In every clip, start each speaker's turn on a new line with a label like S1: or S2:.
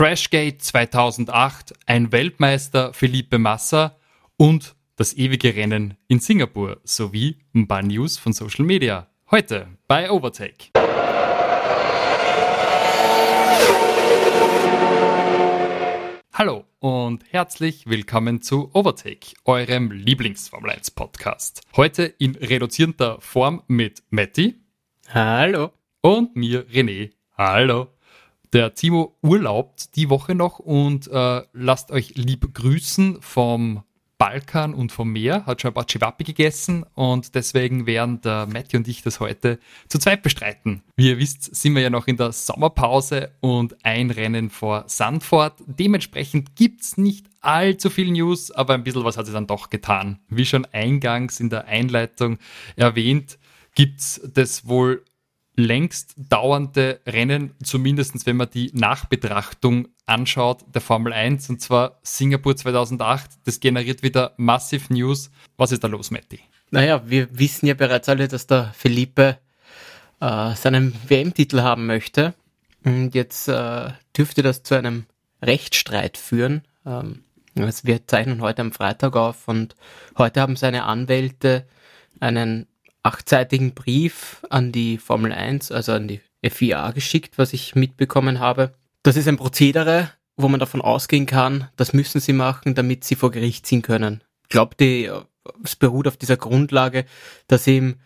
S1: Crashgate 2008, ein Weltmeister Felipe Massa und das ewige Rennen in Singapur sowie ein paar News von Social Media. Heute bei Overtake. Hallo und herzlich willkommen zu Overtake, eurem Lieblings-Formel 1 Podcast. Heute in reduzierter Form mit Matti.
S2: Hallo.
S1: Und mir René. Hallo. Der Timo urlaubt die Woche noch und äh, lasst euch lieb grüßen vom Balkan und vom Meer, hat schon ein paar Chivapi gegessen und deswegen werden der Matthew und ich das heute zu zweit bestreiten. Wie ihr wisst, sind wir ja noch in der Sommerpause und ein Rennen vor Sandford. Dementsprechend gibt es nicht allzu viel News, aber ein bisschen was hat sie dann doch getan. Wie schon eingangs in der Einleitung erwähnt, gibt es das wohl längst dauernde Rennen, zumindest wenn man die Nachbetrachtung anschaut, der Formel 1, und zwar Singapur 2008. Das generiert wieder massiv News. Was ist da los, Matti?
S2: Naja, wir wissen ja bereits alle, dass der Felipe äh, seinen WM-Titel haben möchte. Und jetzt äh, dürfte das zu einem Rechtsstreit führen. Ähm, wir zeichnen heute am Freitag auf und heute haben seine Anwälte einen achtseitigen Brief an die Formel 1, also an die FIA geschickt, was ich mitbekommen habe. Das ist ein Prozedere, wo man davon ausgehen kann, das müssen sie machen, damit sie vor Gericht ziehen können. Ich glaube, es beruht auf dieser Grundlage, dass ihm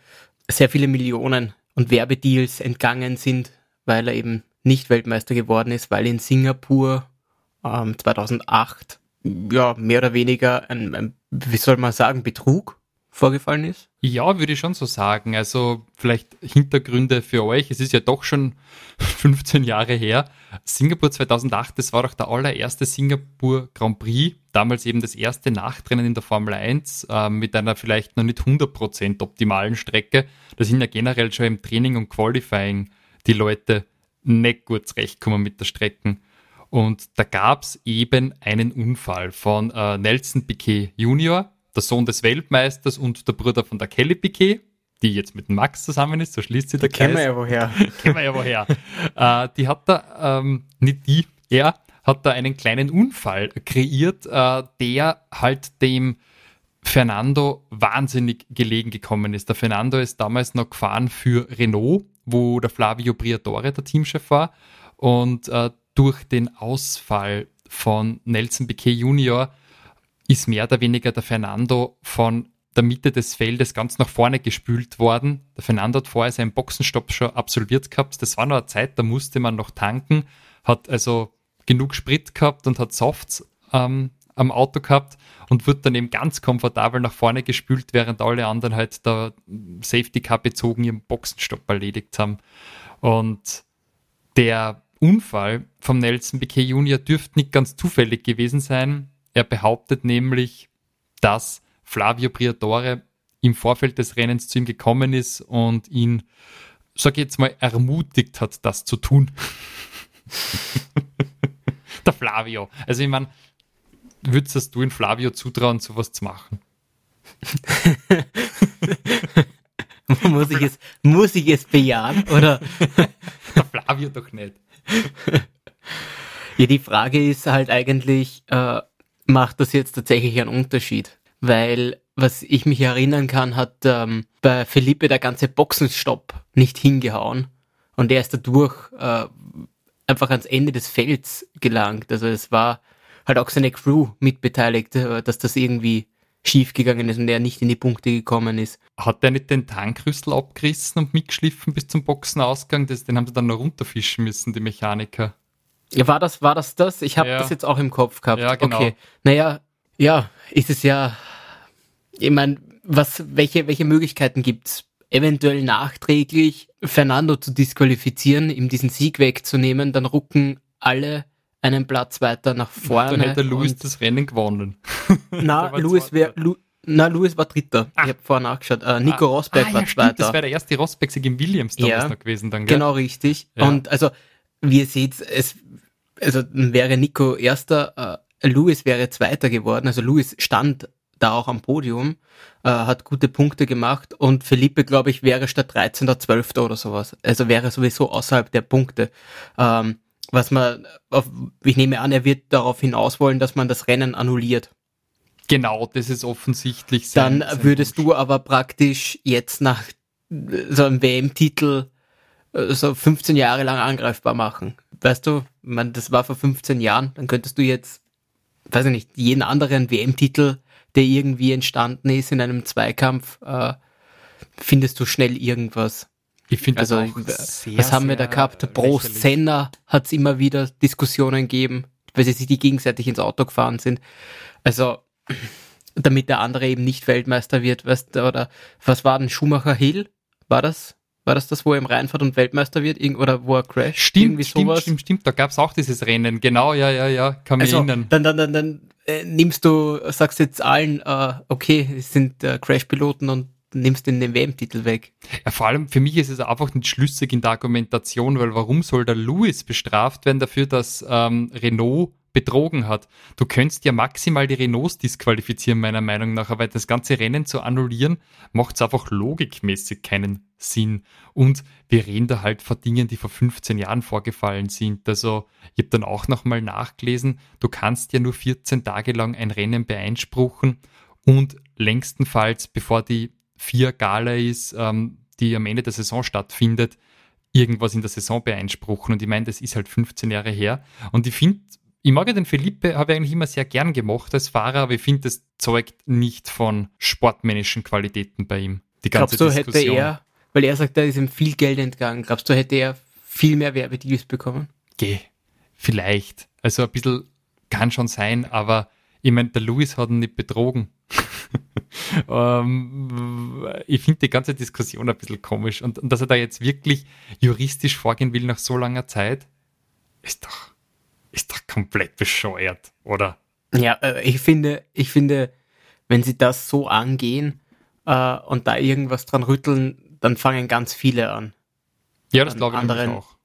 S2: sehr viele Millionen und Werbedeals entgangen sind, weil er eben nicht Weltmeister geworden ist, weil in Singapur ähm, 2008 ja mehr oder weniger ein, ein, wie soll man sagen, Betrug vorgefallen ist?
S1: Ja, würde ich schon so sagen. Also vielleicht Hintergründe für euch. Es ist ja doch schon 15 Jahre her. Singapur 2008, das war doch der allererste Singapur Grand Prix. Damals eben das erste Nachtrennen in der Formel 1 äh, mit einer vielleicht noch nicht 100% optimalen Strecke. Da sind ja generell schon im Training und Qualifying die Leute nicht gut zurechtkommen mit der Strecke. Und da gab es eben einen Unfall von äh, Nelson Piquet Junior, der Sohn des Weltmeisters und der Bruder von der Kelly Piquet, die jetzt mit Max zusammen ist, so schließt sie der
S2: Kreis. Kennen wir ja woher.
S1: Kennen wir ja woher. äh, die hat da, ähm, nicht die, er hat da einen kleinen Unfall kreiert, äh, der halt dem Fernando wahnsinnig gelegen gekommen ist. Der Fernando ist damals noch gefahren für Renault, wo der Flavio Briatore der Teamchef war. Und äh, durch den Ausfall von Nelson Piquet Junior ist mehr oder weniger der Fernando von der Mitte des Feldes ganz nach vorne gespült worden. Der Fernando hat vorher seinen Boxenstopp schon absolviert gehabt. Das war noch eine Zeit, da musste man noch tanken, hat also genug Sprit gehabt und hat Softs ähm, am Auto gehabt und wird dann eben ganz komfortabel nach vorne gespült, während alle anderen halt da Safety Car bezogen ihren Boxenstopp erledigt haben. Und der Unfall vom Nelson Piquet Junior dürfte nicht ganz zufällig gewesen sein. Er behauptet nämlich, dass Flavio Briatore im Vorfeld des Rennens zu ihm gekommen ist und ihn, sag ich jetzt mal, ermutigt hat, das zu tun. Der Flavio. Also ich meine, würdest du in Flavio zutrauen, sowas zu machen?
S2: muss, ich es, muss ich es bejahen, oder?
S1: Der Flavio doch nicht.
S2: Ja, die Frage ist halt eigentlich, äh, macht das jetzt tatsächlich einen Unterschied. Weil, was ich mich erinnern kann, hat ähm, bei Felipe der ganze Boxenstopp nicht hingehauen. Und er ist dadurch äh, einfach ans Ende des Felds gelangt. Also es war halt auch seine Crew mitbeteiligt, äh, dass das irgendwie schiefgegangen ist und er nicht in die Punkte gekommen ist.
S1: Hat er nicht den Tankrüssel abgerissen und mitgeschliffen bis zum Boxenausgang? Das, den haben sie dann noch runterfischen müssen, die Mechaniker.
S2: War das, war das das? Ich habe ja. das jetzt auch im Kopf gehabt.
S1: Ja, genau. Okay.
S2: Naja, ja, ist es ja, ich meine, was, welche, welche Möglichkeiten gibt's? Eventuell nachträglich Fernando zu disqualifizieren, ihm diesen Sieg wegzunehmen, dann rucken alle einen Platz weiter nach vorne.
S1: Dann hätte Lewis das Rennen gewonnen.
S2: Na, Lewis wäre, Lu, na, Lewis war Dritter. Ah. Ich habe vorher nachgeschaut. Äh, Nico ah. Rosberg ah, war ja, Zweiter.
S1: Das wäre der erste Rosberg-Sieg im Williams damals ja, noch gewesen dann,
S2: gell? Genau, richtig. Ja. Und also, wie ihr seht, es also wäre Nico erster, äh, Lewis wäre zweiter geworden. Also Lewis stand da auch am Podium, äh, hat gute Punkte gemacht und Felipe, glaube ich, wäre statt 13. 12. oder sowas. Also wäre sowieso außerhalb der Punkte. Ähm, was man, auf, ich nehme an, er wird darauf hinaus wollen, dass man das Rennen annulliert.
S1: Genau, das ist offensichtlich
S2: sein, Dann sein würdest Wunsch. du aber praktisch jetzt nach so einem WM-Titel äh, so 15 Jahre lang angreifbar machen. Weißt du, man, das war vor 15 Jahren, dann könntest du jetzt, weiß ich nicht, jeden anderen WM-Titel, der irgendwie entstanden ist in einem Zweikampf, äh, findest du schnell irgendwas.
S1: Ich finde
S2: also, auch sehr, was haben wir da gehabt? Pro Senna hat es immer wieder Diskussionen gegeben, weil sie sich die gegenseitig ins Auto gefahren sind. Also, damit der andere eben nicht Weltmeister wird, weißt du, oder was war denn Schumacher Hill? War das? War das das, wo er im Reinfahrt und Weltmeister wird? Oder wo er crasht?
S1: Stimmt, stimmt, stimmt, stimmt. Da gab es auch dieses Rennen. Genau, ja, ja, ja. Kann mich also, erinnern.
S2: Dann, dann, dann, dann äh, nimmst du, sagst jetzt allen, äh, okay, es sind äh, Crash-Piloten und nimmst den WM-Titel weg.
S1: Ja, vor allem für mich ist es einfach nicht schlüssig in der Argumentation, weil warum soll der Lewis bestraft werden dafür, dass ähm, Renault betrogen hat? Du könntest ja maximal die Renaults disqualifizieren, meiner Meinung nach, aber das ganze Rennen zu annullieren, macht es einfach logikmäßig keinen Sinn. Und wir reden da halt von Dingen, die vor 15 Jahren vorgefallen sind. Also ich habe dann auch nochmal nachgelesen, du kannst ja nur 14 Tage lang ein Rennen beeinspruchen und längstenfalls, bevor die vier Gala ist, ähm, die am Ende der Saison stattfindet, irgendwas in der Saison beeinspruchen. Und ich meine, das ist halt 15 Jahre her. Und ich finde, ich mag ja den Felipe, habe ich eigentlich immer sehr gern gemacht als Fahrer, aber ich finde, das zeugt nicht von sportmännischen Qualitäten bei ihm.
S2: Die ganze Glaubst du, Diskussion. hätte er, weil er sagt, da ist ihm viel Geld entgangen, glaubst du, hätte er viel mehr Werbedeals bekommen?
S1: Geh, vielleicht. Also ein bisschen kann schon sein, aber ich meine, der Louis hat ihn nicht betrogen. ähm, ich finde die ganze Diskussion ein bisschen komisch. Und, und, dass er da jetzt wirklich juristisch vorgehen will nach so langer Zeit, ist doch, ist doch komplett bescheuert, oder?
S2: Ja, äh, ich finde, ich finde, wenn sie das so angehen äh, und da irgendwas dran rütteln, dann fangen ganz viele an.
S1: Ja, das glaube ich auch.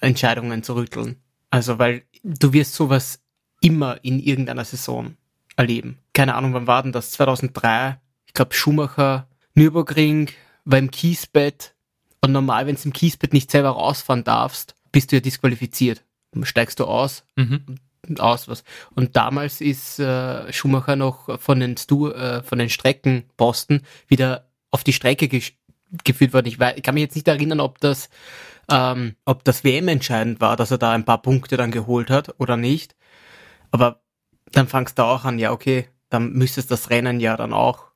S2: Entscheidungen zu rütteln. Also, weil du wirst sowas immer in irgendeiner Saison erleben. Keine Ahnung, wann war denn das? 2003? Ich glaube, Schumacher, Nürburgring, war im Kiesbett. Und normal, wenn du im Kiesbett nicht selber rausfahren darfst, bist du ja disqualifiziert. Steigst du aus, mhm. aus was. Und damals ist äh, Schumacher noch von den, Stu äh, von den Streckenposten wieder auf die Strecke geführt worden. Ich, weiß, ich kann mich jetzt nicht erinnern, ob das, ähm, ob das WM entscheidend war, dass er da ein paar Punkte dann geholt hat oder nicht. Aber dann fangst du auch an, ja, okay, dann müsstest das Rennen ja dann auch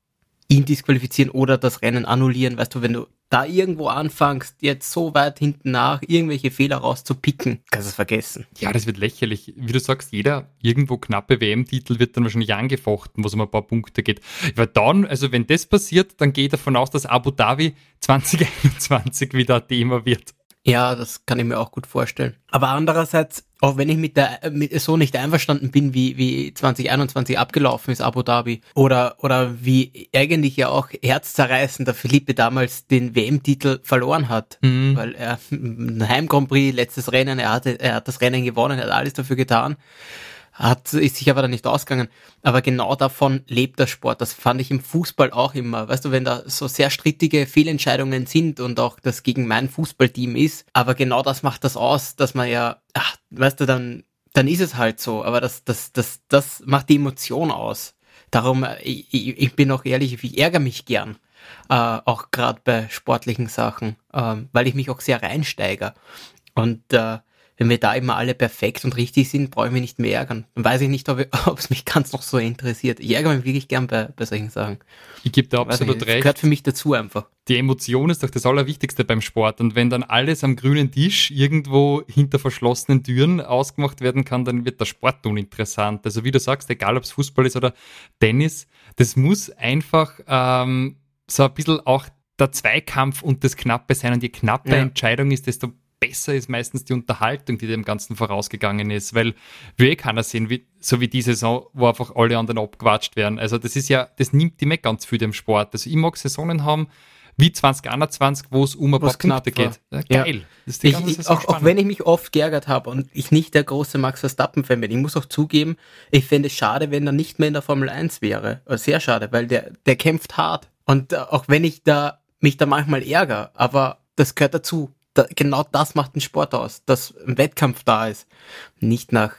S2: ihn disqualifizieren oder das Rennen annullieren. Weißt du, wenn du da irgendwo anfängst, jetzt so weit hinten nach irgendwelche Fehler rauszupicken, kannst du es vergessen.
S1: Ja, das wird lächerlich. Wie du sagst, jeder irgendwo knappe WM-Titel wird dann wahrscheinlich angefochten, wo es um ein paar Punkte geht. Weil dann, also wenn das passiert, dann gehe ich davon aus, dass Abu Dhabi 2021 wieder ein Thema wird.
S2: Ja, das kann ich mir auch gut vorstellen. Aber andererseits, auch wenn ich mit der mit so nicht einverstanden bin, wie, wie 2021 abgelaufen ist, Abu Dhabi, oder, oder wie eigentlich ja auch herzzerreißend der Philippe damals den WM-Titel verloren hat, mhm. weil er ein Heim Grand Prix, letztes Rennen, er hatte, er hat das Rennen gewonnen, er hat alles dafür getan hat, ist sich aber dann nicht ausgegangen. Aber genau davon lebt der Sport. Das fand ich im Fußball auch immer. Weißt du, wenn da so sehr strittige Fehlentscheidungen sind und auch das gegen mein Fußballteam ist, aber genau das macht das aus, dass man ja, ach, weißt du, dann, dann ist es halt so. Aber das, das, das, das macht die Emotion aus. Darum, ich, ich bin auch ehrlich, ich ärgere mich gern. Äh, auch gerade bei sportlichen Sachen, äh, weil ich mich auch sehr reinsteige. Und äh, wenn wir da immer alle perfekt und richtig sind, brauche ich mich nicht mehr ärgern. Dann weiß ich nicht, ob, es mich ganz noch so interessiert. Ich ärgere mich wirklich gern bei, bei solchen Sachen.
S1: Ich gebe da absolut nicht, recht. Das
S2: gehört für mich dazu einfach.
S1: Die Emotion ist doch das Allerwichtigste beim Sport. Und wenn dann alles am grünen Tisch irgendwo hinter verschlossenen Türen ausgemacht werden kann, dann wird der Sport uninteressant. Also wie du sagst, egal ob es Fußball ist oder Tennis, das muss einfach ähm, so ein bisschen auch der Zweikampf und das Knappe sein. Und je knapper ja. Entscheidung ist, desto besser ist meistens die Unterhaltung, die dem Ganzen vorausgegangen ist, weil will eh keiner sehen, wie, so wie die Saison, wo einfach alle anderen abgewatscht werden. Also das ist ja, das nimmt immer ganz viel dem Sport. Also ich mag Saisonen haben, wie 2021, wo es um ein paar Punkte geht.
S2: Ja, geil. Ja. Ich, ich, auch, auch, wenn ich mich oft geärgert habe und ich nicht der große Max Verstappen-Fan bin, ich muss auch zugeben, ich fände es schade, wenn er nicht mehr in der Formel 1 wäre. Sehr schade, weil der, der kämpft hart. Und äh, auch wenn ich da mich da manchmal ärgere, aber das gehört dazu da, genau das macht den Sport aus, dass ein Wettkampf da ist. Nicht nach,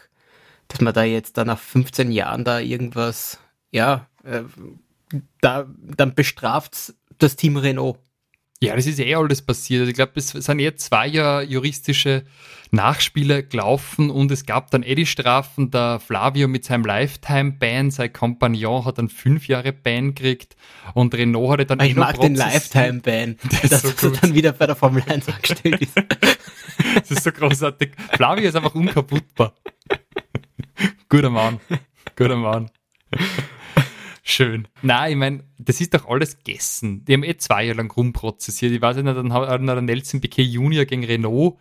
S2: dass man da jetzt da nach 15 Jahren da irgendwas, ja, äh, da, dann bestraft das Team Renault.
S1: Ja, das ist eh alles passiert. Also ich glaube, es sind jetzt zwei Jahre juristische Nachspiele gelaufen und es gab dann eh die Strafen. Der Flavio mit seinem Lifetime-Ban, sein Kompagnon hat dann fünf Jahre Ban gekriegt und Renault hatte dann
S2: Aber Ich mag den Lifetime-Ban, dass so er dann wieder bei der Formel 1 angestellt ist.
S1: das ist so großartig. Flavio ist einfach unkaputtbar. Guter Mann. Guter Mann. Schön. Nein, ich meine, das ist doch alles gegessen. Die haben eh zwei Jahre lang rumprozessiert. Ich weiß nicht, dann hat der Nelson Piquet Junior gegen Renault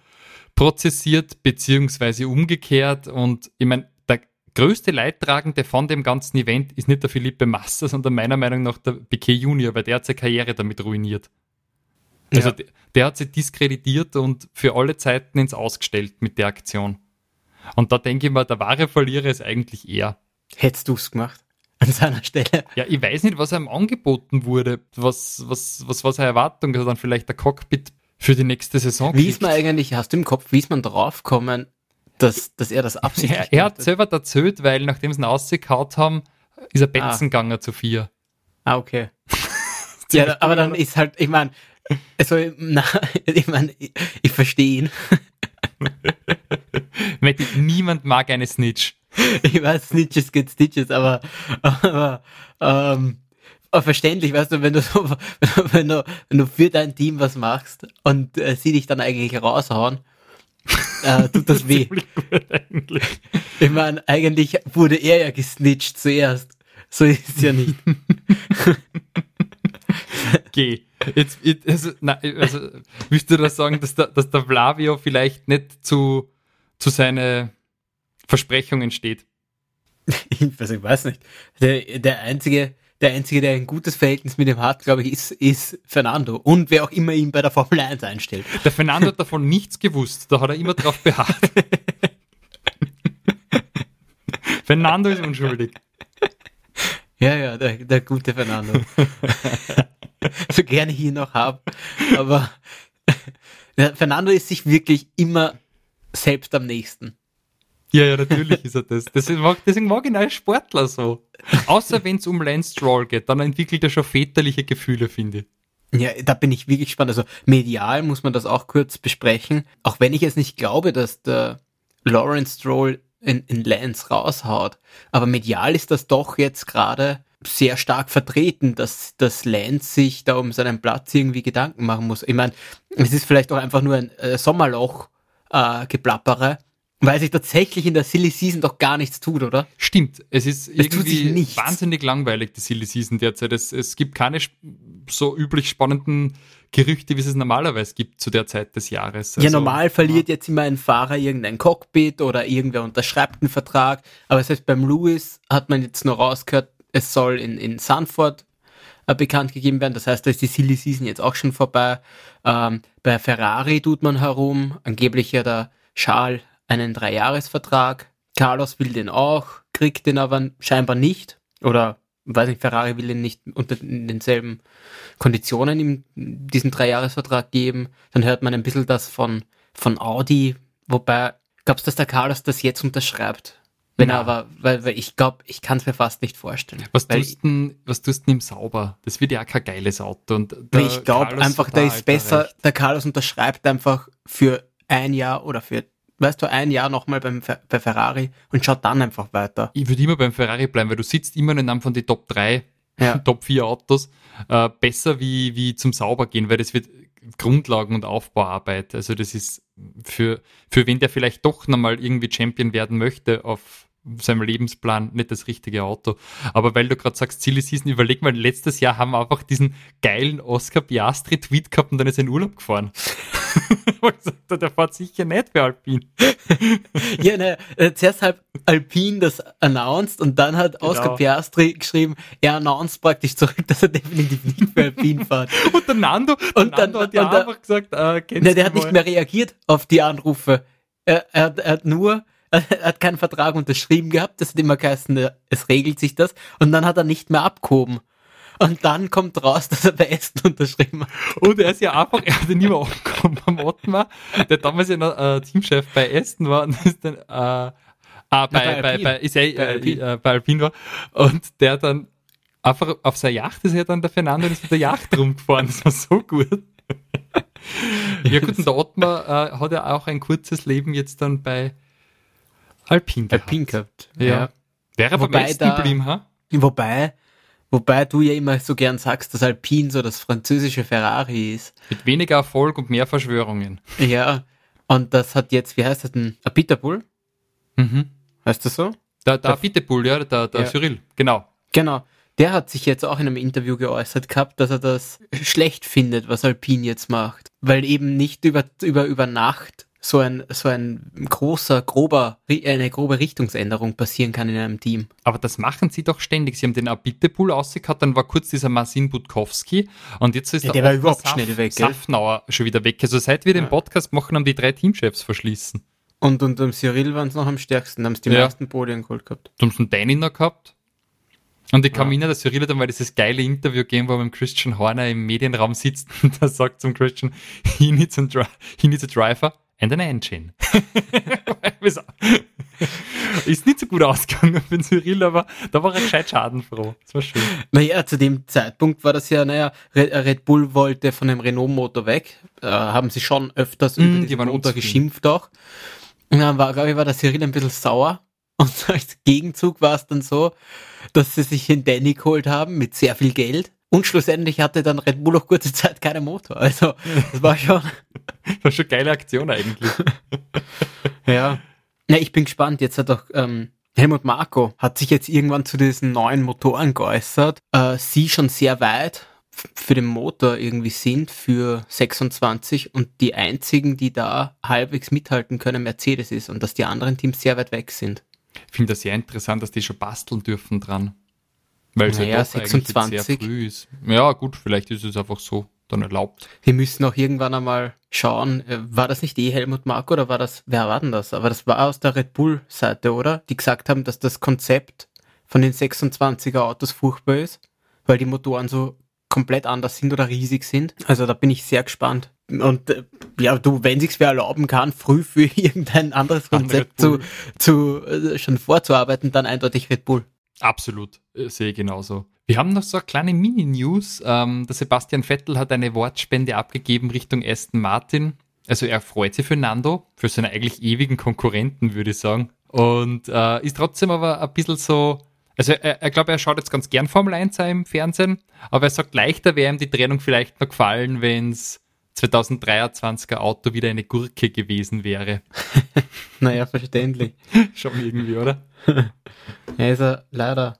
S1: prozessiert, beziehungsweise umgekehrt. Und ich meine, der größte Leidtragende von dem ganzen Event ist nicht der Philippe Massa, sondern meiner Meinung nach der Piquet Junior, weil der hat seine Karriere damit ruiniert. Also ja. der, der hat sich diskreditiert und für alle Zeiten ins Ausgestellt mit der Aktion. Und da denke ich mir, der wahre Verlierer ist eigentlich er.
S2: Hättest du es gemacht? An seiner Stelle.
S1: Ja, ich weiß nicht, was einem angeboten wurde. Was, was, was war seine Erwartung? Also dann vielleicht der Cockpit für die nächste Saison.
S2: Wie ist man eigentlich, hast du im Kopf, wie ist man draufgekommen, dass, dass er das absichtlich
S1: ja, Er hat selber erzählt, weil nachdem sie ihn ausgekaut haben, ist er Betzen ah. gegangen zu vier.
S2: Ah, okay. ja, aber dann ist halt, ich meine, also, na, ich meine, ich, ich verstehe ihn.
S1: Niemand mag eine Snitch.
S2: ich weiß, Snitches get Stitches, aber, aber ähm, verständlich, weißt du, wenn du so, wenn du, wenn du für dein Team was machst und äh, sie dich dann eigentlich raushauen, äh, tut das weh. ich meine, eigentlich wurde er ja gesnitcht zuerst. So ist es ja nicht.
S1: Geh. Jetzt, jetzt also, na, also, willst du das sagen, dass der, dass der Flavio vielleicht nicht zu, zu seine Versprechungen steht.
S2: Ich weiß, ich weiß nicht. Der, der einzige, der einzige, der ein gutes Verhältnis mit ihm hat, glaube ich, ist, ist Fernando. Und wer auch immer ihn bei der Formel 1 einstellt.
S1: Der Fernando hat davon nichts gewusst. Da hat er immer drauf beharrt. Fernando ist unschuldig.
S2: Ja, ja, der, der gute Fernando. so gerne ich ihn noch habe. Aber Fernando ist sich wirklich immer selbst am nächsten.
S1: Ja, ja, natürlich ist er das. Deswegen mag, deswegen mag ihn als Sportler so. Außer wenn es um Lance Stroll geht, dann entwickelt er schon väterliche Gefühle, finde
S2: ich. Ja, da bin ich wirklich gespannt. Also medial muss man das auch kurz besprechen. Auch wenn ich es nicht glaube, dass der Lawrence Stroll in, in Lance raushaut. Aber medial ist das doch jetzt gerade sehr stark vertreten, dass, dass Lance sich da um seinen Platz irgendwie Gedanken machen muss. Ich meine, es ist vielleicht auch einfach nur ein äh, Sommerloch äh, geplappere, weil sich tatsächlich in der Silly Season doch gar nichts tut, oder?
S1: Stimmt. Es ist es irgendwie wahnsinnig langweilig, die Silly Season derzeit. Es, es gibt keine so üblich spannenden Gerüchte, wie es es normalerweise gibt zu der Zeit des Jahres.
S2: Also, ja, normal verliert ja. jetzt immer ein Fahrer irgendein Cockpit oder irgendwer unterschreibt einen Vertrag. Aber heißt, beim Lewis hat man jetzt nur rausgehört, es soll in, in Sanford äh, bekannt gegeben werden. Das heißt, da ist die Silly Season jetzt auch schon vorbei. Ähm, bei Ferrari tut man herum. Angeblich ja der Charles einen Dreijahresvertrag. Carlos will den auch, kriegt den aber scheinbar nicht. Oder, weiß nicht, Ferrari will ihn nicht unter denselben Konditionen ihm diesen Dreijahresvertrag geben. Dann hört man ein bisschen das von, von Audi. Wobei, glaubst du, dass der Carlos das jetzt unterschreibt? Wenn ja. er aber, weil, weil ich glaube, ich kann es mir fast nicht vorstellen.
S1: Was tust, denn, was tust denn im Sauber? Das wird ja kein geiles Auto. Und
S2: ich glaube einfach, der ist besser, der Carlos unterschreibt einfach für ein Jahr oder für weißt du, ein Jahr nochmal beim bei Ferrari und schaut dann einfach weiter.
S1: Ich würde immer beim Ferrari bleiben, weil du sitzt immer in einem von den Top 3, ja. Top 4 Autos, äh, besser wie, wie zum Sauber gehen, weil das wird Grundlagen- und Aufbauarbeit. Also das ist für, für wen der vielleicht doch nochmal irgendwie Champion werden möchte auf seinem Lebensplan nicht das richtige Auto. Aber weil du gerade sagst, Silly Season, überleg mal, letztes Jahr haben wir einfach diesen geilen Oscar Piastri Tweet gehabt und dann ist er in Urlaub gefahren. gesagt, der fährt sicher nicht für Alpin.
S2: ja, ne, äh, zuerst halt Alpin das announced und dann hat genau. Oscar Piastri geschrieben, er announced praktisch zurück, dass er definitiv nicht für Alpin fährt.
S1: und der Nando, der und Nando dann, hat ja einfach gesagt,
S2: äh, kennst ne, der hat nicht mehr reagiert auf die Anrufe. Er, er, er hat nur er hat keinen Vertrag unterschrieben gehabt, das hat immer geheißen, es regelt sich das, und dann hat er nicht mehr abgehoben. Und dann kommt raus, dass er bei Aston unterschrieben hat.
S1: Und er ist ja einfach, er hat ja nie mehr angekommen am Ottmar, der damals ja noch äh, Teamchef bei Aston war und ist dann, äh, ah, bei, bei, bei, bei, ist
S2: Bei
S1: äh,
S2: Alpine.
S1: äh, bei Alpine war. Und der dann einfach auf seiner Yacht ist ja dann der Fernando ist mit der Yacht rumgefahren. Das war so gut. ja gut, und der Ottmar äh, hat ja auch ein kurzes Leben jetzt dann bei Alpine gehabt.
S2: Alpine gehabt.
S1: Ja. Wäre aber beim
S2: da-
S1: geblieben, ha?
S2: Wobei, wobei du ja immer so gern sagst, dass Alpine so das französische Ferrari ist.
S1: Mit weniger Erfolg und mehr Verschwörungen.
S2: Ja. Und das hat jetzt, wie heißt das denn? Ein Pitbull?
S1: Mhm.
S2: Heißt das so?
S1: Der, der
S2: Der-
S1: Pitbull, ja, der, der
S2: Ja.
S1: Cyril, genau.
S2: Genau. Der hat sich jetzt auch in einem Interview geäußert gehabt, dass er das schlecht findet, was Alpine jetzt macht. Weil eben nicht über, über, über Nacht so ein, so ein großer, grober, eine grobe Richtungsänderung passieren kann in einem Team.
S1: Aber das machen sie doch ständig. Sie haben den Abitepool ausgehauen, dann war kurz dieser Marcin Budkowski und jetzt ist
S2: Ja,
S1: der,
S2: der war überhaupt schnell weg?
S1: Safnauer schon wieder weg. Also seit wir den
S2: Ja.
S1: Podcast machen, haben die drei Teamchefs verschließen.
S2: Und unter dem Cyril waren es noch am stärksten, da haben sie die
S1: Ja.
S2: meisten Podien geholt gehabt.
S1: Da haben sie einen Deininer gehabt. Und ich kann mich erinnern, der Cyril hat einmal dieses geile Interview gegeben, wo er mit Christian Horner im Medienraum sitzt und der sagt zum Christian, he needs a, he needs a driver and an engine. Ist nicht so gut ausgegangen für den Cyril, aber da war er gescheit schadenfroh. Das war schön.
S2: Naja, zu dem Zeitpunkt war das ja, naja, Red, Bull wollte von dem Renault-Motor weg. Äh, haben sie schon öfters
S1: Mm,
S2: über
S1: waren
S2: Motor geschimpft auch. Und dann war, glaube ich, war der Cyril ein bisschen sauer. Und als Gegenzug war es dann so, dass sie sich den Danny geholt haben mit sehr viel Geld. Und schlussendlich hatte dann Red Bull auch kurze Zeit keinen Motor. Also, das war schon,
S1: Das war schon eine geile Aktion eigentlich.
S2: ja. Ja, ich bin gespannt. Jetzt hat auch ähm, Helmut Marko hat sich jetzt irgendwann zu diesen neuen Motoren geäußert. Äh, sie schon sehr weit für den Motor irgendwie sind für 26 und die einzigen, die da halbwegs mithalten können, Mercedes ist und dass die anderen Teams sehr weit weg sind.
S1: Ich finde das sehr interessant, dass die schon basteln dürfen dran. Weil es
S2: Naja,
S1: ja doch eigentlich jetzt
S2: 26.
S1: sehr früh ist. Ja, gut, vielleicht ist es einfach so dann erlaubt.
S2: Wir müssen auch irgendwann einmal schauen, äh, war das nicht eh Helmut Marko oder war das, wer war denn das? Aber das war aus der Red Bull Seite, oder? Die gesagt haben, dass das Konzept von den 26er Autos furchtbar ist, weil die Motoren so komplett anders sind oder riesig sind. Also da bin ich sehr gespannt. Und äh, ja, du, wenn sich's wer erlauben kann, früh für irgendein anderes
S1: An
S2: Konzept
S1: Red
S2: zu, zu äh, schon vorzuarbeiten, dann eindeutig Red Bull.
S1: Absolut, äh, sehe ich genauso. Wir haben noch so eine kleine Mini-News. Ähm, der Sebastian Vettel hat eine Wortspende abgegeben Richtung Aston Martin. Also er freut sich für Nando, für seine eigentlich ewigen Konkurrenten, würde ich sagen. Und äh, ist trotzdem aber ein bisschen so, also er, er glaube, er schaut jetzt ganz gern Formel 1 im Fernsehen, aber er sagt, leichter wäre ihm die Trennung vielleicht noch gefallen, wenn es 2023er Auto wieder eine Gurke gewesen wäre.
S2: Naja, verständlich.
S1: Schon irgendwie, oder?
S2: Er ist er leider,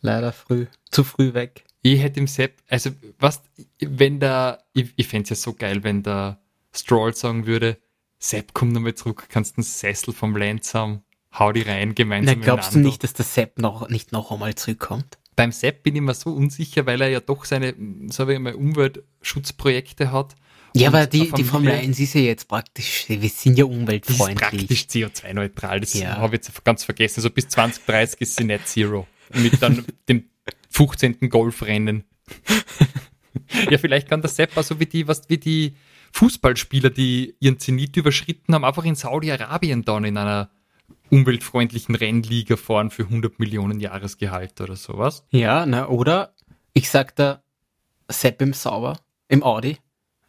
S2: leider früh, zu früh weg.
S1: Ich hätte im Sepp, also was, wenn der, ich, ich fände es ja so geil, wenn der Stroll sagen würde, Sepp, komm nochmal zurück, kannst den Sessel vom Lenz haben, hau die rein
S2: Na,
S1: gemeinsam
S2: glaubst du nicht, dass der Sepp noch, nicht noch einmal zurückkommt?
S1: Beim Sepp bin ich mir so unsicher, weil er ja doch seine, sage ich mal, Umweltschutzprojekte hat.
S2: Ja, aber die, die Formel 1 ist ja jetzt praktisch, wir sind ja
S1: die ist
S2: umweltfreundlich.
S1: praktisch CO2-neutral. Das
S2: Ja.
S1: habe ich jetzt ganz vergessen. Also bis 2030 ist sie Net Zero. Mit dann dem 15. Golfrennen. ja, vielleicht kann der Sepp so wie die, was, wie die Fußballspieler, die ihren Zenit überschritten haben, einfach in Saudi-Arabien dann in einer umweltfreundlichen Rennliga fahren für 100 Millionen Jahresgehalt oder sowas.
S2: Ja, na, oder ich sag da Sepp im Sauber, im Audi,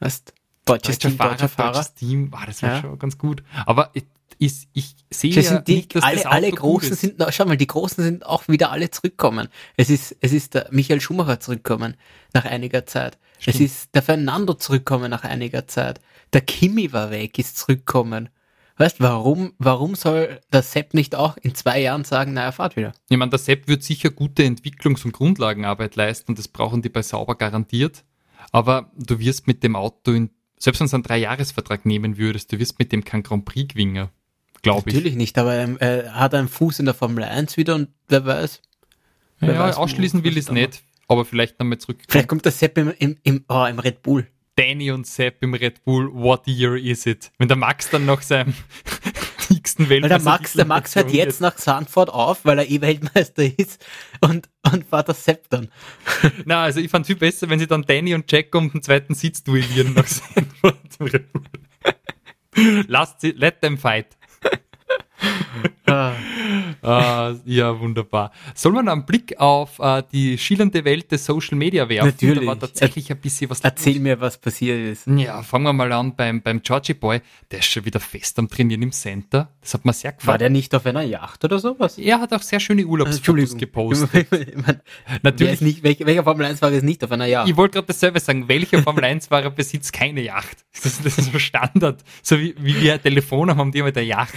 S2: weißt, deutsches Team, deutscher Fahrer.
S1: deutsches Team, ah, das wäre
S2: Ja.
S1: schon ganz gut. Aber ich, ich, ich sehe
S2: Das
S1: ja
S2: die,
S1: nicht, dass das
S2: alle,
S1: Auto
S2: alle Großen sind, na, schau mal, die Großen sind auch wieder alle zurückgekommen. Es ist, es ist der Michael Schumacher zurückgekommen nach einiger Zeit. Es ist der Fernando zurückgekommen nach einiger Zeit. Der Kimi war weg, ist zurückgekommen. Weißt, warum, warum soll der Sepp nicht auch in zwei Jahren sagen, naja, fahrt wieder?
S1: Ich meine, der Sepp wird sicher gute Entwicklungs- und Grundlagenarbeit leisten und das brauchen die bei Sauber garantiert. Aber du wirst mit dem Auto, in, selbst wenn du einen Dreijahresvertrag nehmen würdest, du wirst mit dem kein Grand Prix gewinnen, glaube ich.
S2: Natürlich nicht, aber er hat einen Fuß in der Formel 1 wieder und wer weiß. wer
S1: Ja,
S2: weiß,
S1: ausschließen will ich es nicht, aber vielleicht nochmal zurück.
S2: Vielleicht kommt der Sepp im, im, im, oh, im Red Bull.
S1: Danny und Sepp im Red Bull, what year is it? Wenn der Max dann nach seinem wichtigsten
S2: Weil der Max, der Max hört jetzt nach Sandford auf, weil er eh Weltmeister ist und, und das Sepp dann.
S1: Na, also ich fand viel besser, wenn sie dann Danny und Jack um den zweiten Sitz duellieren nach Sandford. Lasst sie, let them fight. Ah, ja, wunderbar. Soll man einen Blick auf äh, die schillernde Welt des Social Media werfen?
S2: Natürlich.
S1: Da war tatsächlich ein bisschen was
S2: Erzähl mir, was passiert ist.
S1: Ja, fangen wir mal an beim, beim Georgie Boy. Der ist schon wieder fest am Trainieren im Center. Das hat mir sehr gefallen.
S2: War der nicht auf einer Yacht oder sowas?
S1: Er hat auch sehr schöne Urlaubsfotos gepostet.
S2: ich mein, Natürlich. Nicht, welcher, welcher Formel 1-Fahrer ist nicht auf einer Yacht?
S1: Ich wollte gerade dasselbe sagen. Welcher Formel 1-Fahrer besitzt keine Yacht? Das, das ist so Standard. So wie, wie wir ein Telefon haben, haben die mit der Yacht.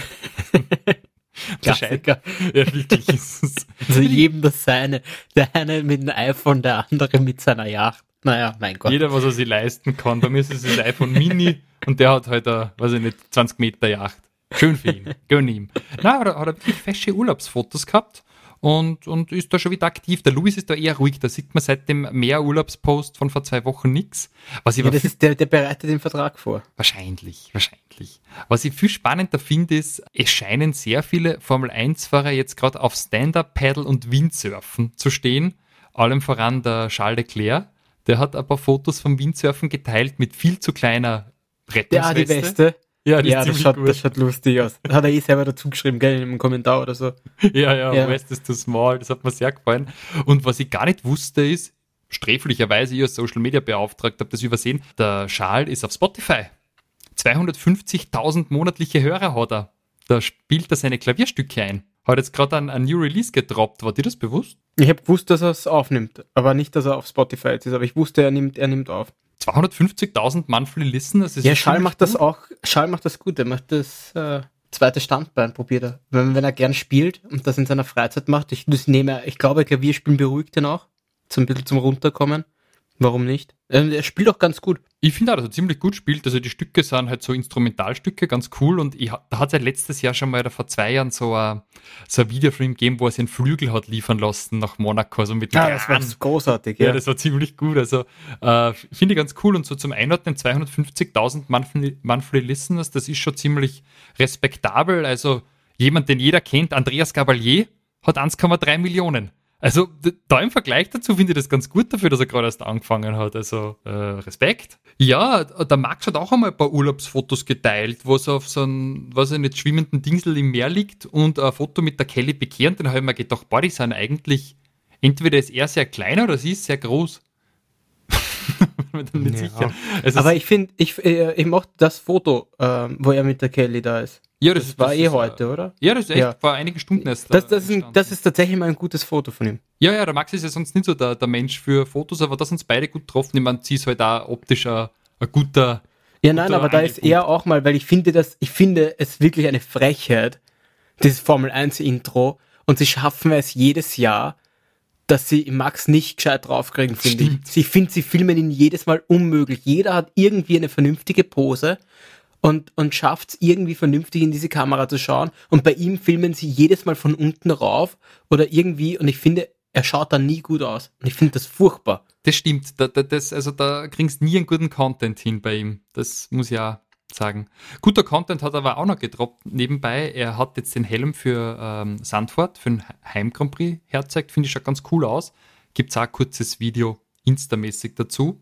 S2: Klassiker.
S1: Ja, wirklich ist es.
S2: Also jedem das seine. Der eine mit einem iPhone, der andere mit seiner Yacht. Naja, mein Gott.
S1: Jeder, was er sich leisten kann. Bei mir ist es das iPhone Mini und der hat halt, eine, weiß ich nicht, 20 Meter Yacht. Schön für ihn. Gönn ihm. Na, hat er, hat er wirklich fesche Urlaubsfotos gehabt und, und ist da schon wieder aktiv. Der Luis ist da eher ruhig, da sieht man seitdem mehr Urlaubspost von vor zwei Wochen nichts. Was ich
S2: ja, das ist der, der bereitet den Vertrag vor.
S1: Wahrscheinlich, wahrscheinlich. Was ich viel spannender finde, ist, es scheinen sehr viele Formel-1-Fahrer jetzt gerade auf Stand-Up-Paddle und Windsurfen zu stehen. Allem voran der Charles Leclerc. Der hat ein paar Fotos vom Windsurfen geteilt mit viel zu kleiner Rettungsweste.
S2: Ja, die Weste.
S1: Ja, die
S2: Ja, das schaut, das schaut lustig aus. Das hat er eh selber dazu geschrieben, gell, in einem Kommentar oder so.
S1: Ja, ja,
S2: Ja.
S1: West is too small, das hat mir sehr gefallen. Und was ich gar nicht wusste ist, sträflicherweise ich als Social Media beauftragt habe das übersehen, der Charles ist auf Spotify. 250.000 monatliche Hörer hat er. Da spielt er seine Klavierstücke ein. Hat jetzt gerade ein, ein New Release gedroppt. War dir das bewusst?
S2: Ich habe gewusst, dass er es aufnimmt, aber nicht, dass er auf Spotify jetzt ist, aber ich wusste, er nimmt, er nimmt auf.
S1: 250.000 monthly Listeners. das
S2: Ja,
S1: ist
S2: Schall
S1: ziemlich
S2: macht das
S1: gut.
S2: auch, Schall macht das gut, er macht das äh, zweite Standbein, probiert er. Wenn, wenn er gern spielt und das in seiner Freizeit macht, ich das nehme, ich glaube, Klavierspielen beruhigt ihn auch, so ein bisschen zum Runterkommen. Warum nicht? Ähm, er spielt auch ganz gut.
S1: Ich finde auch, dass er ziemlich gut spielt. Also die Stücke sind halt so Instrumentalstücke, ganz cool. Und ich, da hat es ja letztes Jahr schon mal oder vor zwei Jahren so ein, so ein Video von ihm gegeben, wo er sich einen Flügel hat liefern lassen nach Monaco. So mit
S2: Ah, das war großartig,
S1: Ja,
S2: ja.
S1: das war ziemlich gut. Also äh, finde ich ganz cool. Und so zum Einordnen 250.000 monthly, monthly Listeners, das ist schon ziemlich respektabel. Also jemand, den jeder kennt, Andreas Gabalier, hat 1,3 Millionen. Also da im Vergleich dazu finde ich das ganz gut dafür, dass er gerade erst angefangen hat. Also äh, Respekt. Ja, der Max hat auch einmal ein paar Urlaubsfotos geteilt, wo es auf so einem, weiß ich nicht, schwimmenden Dingsel im Meer liegt und ein Foto mit der Kelly Bekehr. Und dann habe ich mir gedacht, boah, die sind eigentlich, entweder ist er sehr klein oder sie ist sehr groß. Mir dann nicht
S2: Ja.
S1: sicher.
S2: Aber ich finde, ich, äh, ich mochte das Foto, ähm, wo er mit der Kelly da ist.
S1: ja,
S2: Das, war eh
S1: ist,
S2: heute,
S1: äh,
S2: oder?
S1: Ja, das ist echt
S2: Ja.
S1: vor einigen Stunden erst.
S2: Das,
S1: äh,
S2: das, ist das ist tatsächlich mal ein gutes Foto von ihm.
S1: Ja, ja, der Max ist ja sonst nicht so der, der Mensch für Fotos, aber da sind uns beide gut getroffen. Ich meine, sie ist halt auch optisch ein, ein guter.
S2: Ja, nein, aber da ist er auch mal, weil ich finde das, ich finde es wirklich eine Frechheit, dieses Formel 1 Intro, und sie schaffen es jedes Jahr, dass sie Max nicht gescheit draufkriegen, finde ich. Sie finden, sie filmen ihn jedes Mal unmöglich. Jeder hat irgendwie eine vernünftige Pose und, und schafft es irgendwie vernünftig in diese Kamera zu schauen. Und bei ihm filmen sie jedes Mal von unten rauf oder irgendwie, und ich finde, er schaut da nie gut aus. Und ich finde das furchtbar.
S1: Das stimmt. Da, da, das, also da kriegst du nie einen guten Content hin bei ihm. Das muss auch sagen. Guter Content hat er aber auch noch gedroppt nebenbei. Er hat jetzt den Helm für ähm, Sandford, für den Heim Grand Prix herzeigt. Finde ich schon ganz cool aus. Gibt es auch ein kurzes Video instamäßig dazu.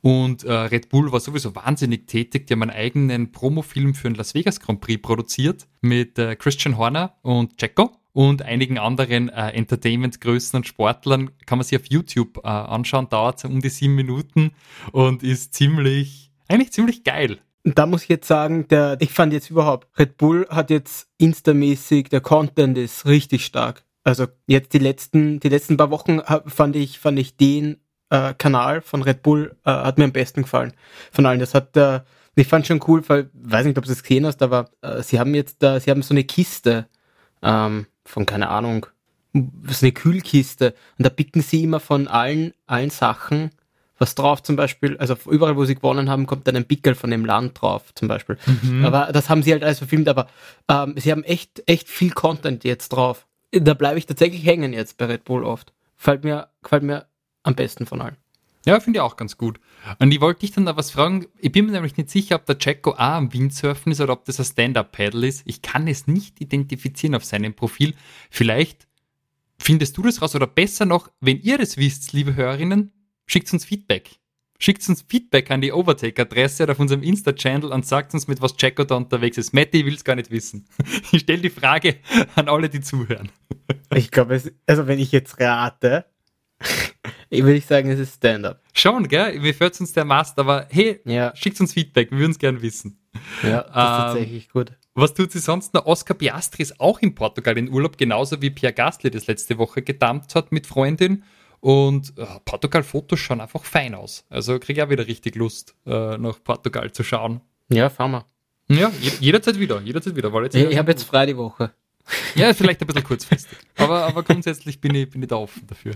S1: Und äh, Red Bull war sowieso wahnsinnig tätig. Die haben einen eigenen Promofilm für den Las Vegas Grand Prix produziert mit äh, Christian Horner und Jacko und einigen anderen äh, Entertainment-Größen und Sportlern. Kann man sich auf YouTube äh, anschauen. Dauert um die sieben Minuten und ist ziemlich, eigentlich ziemlich geil.
S2: Da muss ich jetzt sagen, der, ich fand jetzt überhaupt, Red Bull hat jetzt instamäßig, der Content ist richtig stark. Also jetzt die letzten, die letzten paar Wochen fand ich, fand ich den äh, Kanal von Red Bull äh, hat mir am besten gefallen von allen. Das hat, äh, ich fand schon cool, weil, weiß nicht, ob du es gesehen hast, aber äh, sie haben jetzt, da, sie haben so eine Kiste ähm, von keine Ahnung, so eine Kühlkiste und da picken sie immer von allen, allen Sachen was drauf zum Beispiel, also überall, wo sie gewonnen haben, kommt dann ein Pickel von dem Land drauf zum Beispiel. Aber das haben sie halt alles verfilmt, aber ähm, sie haben echt, echt viel Content jetzt drauf. Da bleibe ich tatsächlich hängen jetzt bei Red Bull oft. Gefällt mir, gefällt mir am besten von allen.
S1: Ja, finde ich auch ganz gut. Und ich wollte dich dann da was fragen. Ich bin mir nämlich nicht sicher, ob der Jacko auch am Windsurfen ist oder ob das ein Stand-Up-Paddle ist. Ich kann es nicht identifizieren auf seinem Profil. Vielleicht findest du das raus oder besser noch, wenn ihr das wisst, liebe Hörerinnen, schickt uns Feedback. Schickt uns Feedback an die Overtake-Adresse oder auf unserem Insta-Channel und sagt uns, mit was Jacko da unterwegs ist. Matti will es gar nicht wissen. Ich stelle die Frage an alle, die zuhören.
S2: Ich glaube, also wenn ich jetzt rate, ich würde sagen, es ist Stand-up.
S1: Schon, gell? Mir fällt uns der Mast, aber hey,
S2: Ja,
S1: schickt uns Feedback, wir würden es gern wissen.
S2: ja, das ist
S1: Ähm,
S2: tatsächlich gut.
S1: Was tut sie sonst noch? Oscar Piastri ist auch in Portugal in Urlaub, genauso wie Pierre Gasly das letzte Woche gedammt hat mit Freundin. Und äh, Portugal-Fotos schauen einfach fein aus. Also kriege ich auch wieder richtig Lust, äh, nach Portugal zu schauen.
S2: Ja, fahren wir.
S1: Ja, je, jederzeit wieder, jederzeit wieder. Weil jetzt
S2: Ich, ich habe jetzt frei die Woche.
S1: ja, vielleicht ein bisschen kurzfristig. Aber, aber grundsätzlich bin ich, bin ich da offen dafür.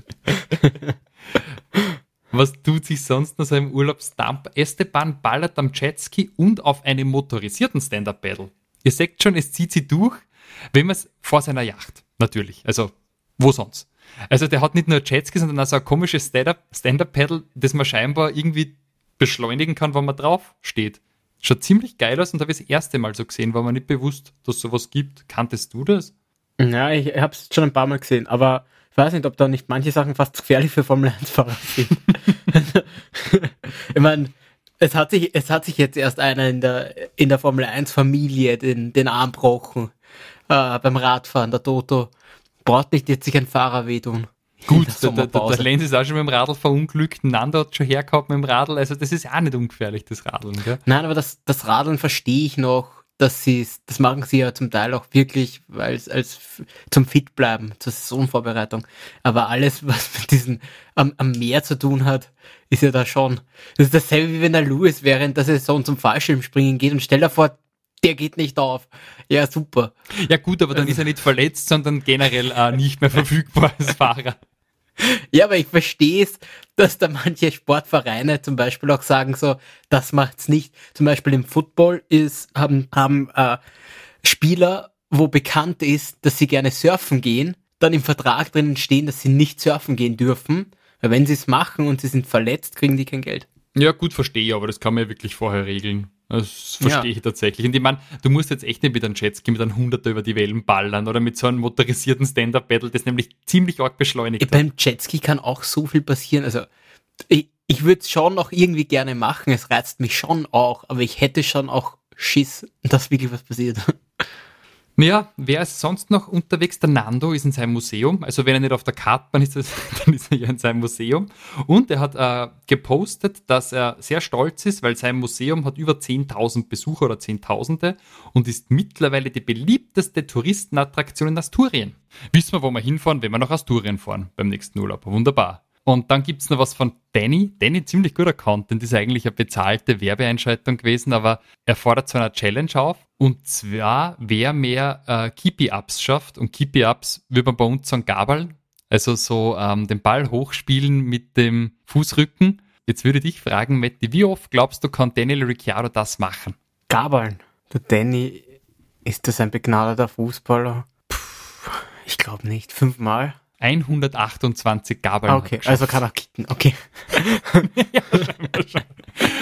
S1: Was tut sich sonst noch so im Urlaubsdump? Esteban ballert am Jetski und auf einem motorisierten Stand-Up-Paddle. Ihr seht schon, es zieht sie durch, wenn man es vor seiner Yacht, natürlich. Also, wo sonst? Also, der hat nicht nur Jetski, sondern auch so ein komisches Stand-Up- Stand-Up-Paddle, das man scheinbar irgendwie beschleunigen kann, wenn man drauf steht. Schaut ziemlich geil aus und habe ich das erste Mal so gesehen, war mir nicht bewusst, dass es sowas gibt. Kanntest du das?
S2: Ja, ich habe es schon ein paar Mal gesehen, aber ich weiß nicht, ob da nicht manche Sachen fast zu gefährlich für Formel 1-Fahrer sind. ich meine, es hat sich, es hat sich jetzt erst einer in der, in der Formel 1-Familie den, den Arm gebrochen äh, beim Radfahren, der Toto. Braucht nicht jetzt sich ein Fahrer wehtun.
S1: Gut,
S2: In
S1: der, der, der,
S2: Sommerpause.
S1: der Lenz ist auch schon mit dem Radl verunglückt, ein Nando hat schon hergehabt mit dem Radl, also das ist auch nicht ungefährlich, das Radeln, gell?
S2: Nein, aber das, das Radeln verstehe ich noch, dass sie das machen sie ja zum Teil auch wirklich als, als f- zum Fit bleiben, zur Saisonvorbereitung. Aber alles, was mit diesem am, am Meer zu tun hat, ist ja da schon. Das ist dasselbe wie wenn der Lewis während der Saison zum Fallschirmspringen geht und stell dir vor, der geht nicht auf. Ja, super.
S1: Ja gut, aber dann ist er nicht verletzt, sondern generell äh, nicht mehr verfügbar als Fahrer.
S2: Ja, aber ich verstehe es, dass da manche Sportvereine zum Beispiel auch sagen so, das macht's nicht. Zum Beispiel im Football ist, haben, haben äh, Spieler, wo bekannt ist, dass sie gerne surfen gehen, dann im Vertrag drinnen stehen, dass sie nicht surfen gehen dürfen. Weil wenn sie es machen und sie sind verletzt, kriegen die kein Geld.
S1: Ja gut, verstehe ich, aber das kann man ja wirklich vorher regeln. Das verstehe
S2: Ja.
S1: ich tatsächlich. Und ich meine, du musst jetzt echt nicht mit einem Jetski mit einem Hunderter über die Wellen ballern oder mit so einem motorisierten Stand-Up-Battle, das nämlich ziemlich arg beschleunigt hat.
S2: Beim Jetski kann auch so viel passieren. Also ich, ich würde es schon noch irgendwie gerne machen. Es reizt mich schon auch, aber ich hätte schon auch Schiss, dass wirklich was passiert.
S1: Ja, wer ist sonst noch unterwegs? Der Nando ist in seinem Museum. Also wenn er nicht auf der Kartbahn ist, dann ist er ja in seinem Museum. Und er hat äh, gepostet, dass er sehr stolz ist, weil sein Museum hat über 10.000 Besucher oder Zehntausende und ist mittlerweile die beliebteste Touristenattraktion in Asturien. Wissen wir, wo wir hinfahren, wenn wir nach Asturien fahren beim nächsten Urlaub. Wunderbar. Und dann gibt's noch was von Danny. Danny, ziemlich guter Content, ist eigentlich eine bezahlte Werbeeinschaltung gewesen, aber er fordert zu einer Challenge auf. Und zwar, wer mehr äh, Keepy-Ups schafft. Und Keepy-Ups würde man bei uns sagen Gabeln. Also so ähm, den Ball hochspielen mit dem Fußrücken. Jetzt würde ich dich fragen, Matti, wie oft glaubst du, kann Daniel Ricciardo das machen?
S2: Gabeln. Der Danny, ist das ein begnadeter Fußballer? Puh, ich glaube nicht. Fünfmal?
S1: 128 Gabeln.
S2: Ah, okay, also kann er kicken. Okay.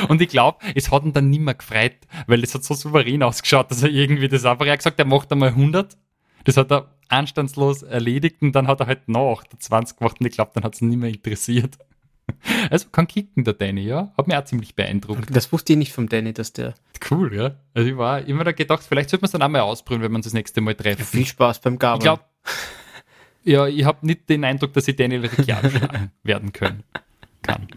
S1: Und ich glaube, es hat ihn dann nimmer gefreut, weil es hat so souverän ausgeschaut, dass er irgendwie das einfach, er hat gesagt, er macht einmal 100. Das hat er anstandslos erledigt und dann hat er halt noch 28 gemacht und ich glaube, dann hat es ihn nicht mehr interessiert. Also kann kicken, der Danny, ja. Hat mich auch ziemlich beeindruckt.
S2: Das wusste ich nicht vom Danny, dass der.
S1: Cool, ja. Also ich war immer da gedacht, vielleicht sollte man es dann auch mal ausprobieren, wenn wir uns das nächste Mal treffen.
S2: Viel Spaß beim Gabeln.
S1: Ich glaube, ja, ich habe nicht den Eindruck, dass ich Daniel Ricciardo schlagen werden können. Kann.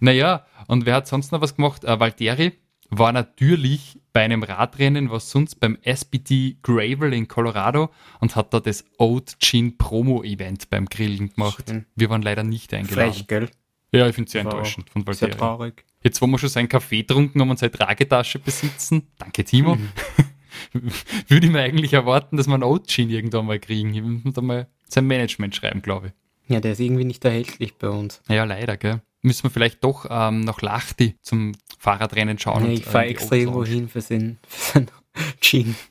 S1: naja, und wer hat sonst noch was gemacht? Äh, Valtteri war natürlich bei einem Radrennen, was sonst beim SBT Gravel in Colorado und hat da das Oat Gin Promo Event beim Grillen gemacht.
S2: Schön.
S1: Wir waren leider nicht eingeladen.
S2: Frech, gell?
S1: Ja, ich finde es sehr
S2: War
S1: enttäuschend von
S2: Sehr
S1: Valtteri.
S2: traurig.
S1: Jetzt, wo wir schon seinen Kaffee trunken haben und seine Tragetasche besitzen, danke Timo, würde ich mir eigentlich erwarten, dass wir einen Oat-Gin irgendwann mal kriegen. Ich muss da mal sein Management schreiben, glaube ich.
S2: Ja, der ist irgendwie nicht erhältlich bei uns.
S1: Ja, leider, gell. Müssen wir vielleicht doch ähm, nach Lachti zum Fahrradrennen schauen.
S2: Nee,
S1: und,
S2: ich fahre
S1: äh,
S2: extra irgendwo hin für seinen, für seinen Gin.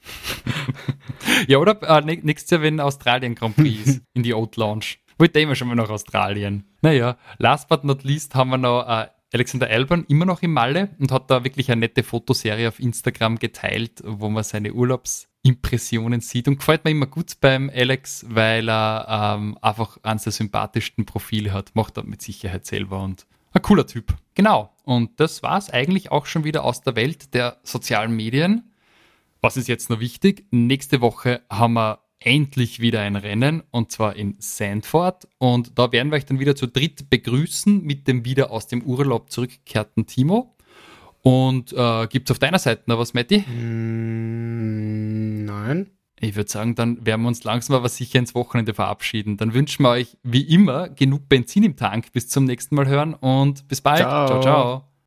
S1: Ja, oder äh, nä- nächstes Jahr, wenn Australien Grand Prix ist, in die Oat Lounge. Wollte immer schon mal nach Australien. Naja, last but not least haben wir noch äh, Alexander Alban immer noch im Malle und hat da wirklich eine nette Fotoserie auf Instagram geteilt, wo man seine Urlaubsimpressionen sieht. Und gefällt mir immer gut beim Alex, weil er ähm, einfach eines der sympathischsten Profile hat. Macht er mit Sicherheit selber und ein cooler Typ. Genau. Und das war es eigentlich auch schon wieder aus der Welt der sozialen Medien. Was ist jetzt noch wichtig? Nächste Woche haben wir endlich wieder ein Rennen und zwar in Sandford. Und da werden wir euch dann wieder zu dritt begrüßen mit dem wieder aus dem Urlaub zurückgekehrten Timo. Und äh, gibt es auf deiner Seite noch was, Matti?
S2: Mm, nein.
S1: Ich würde sagen, dann werden wir uns langsam aber sicher ins Wochenende verabschieden. Dann wünschen wir euch wie immer genug Benzin im Tank. Bis zum nächsten Mal hören und bis bald.
S2: Ciao,
S1: ciao. ciao.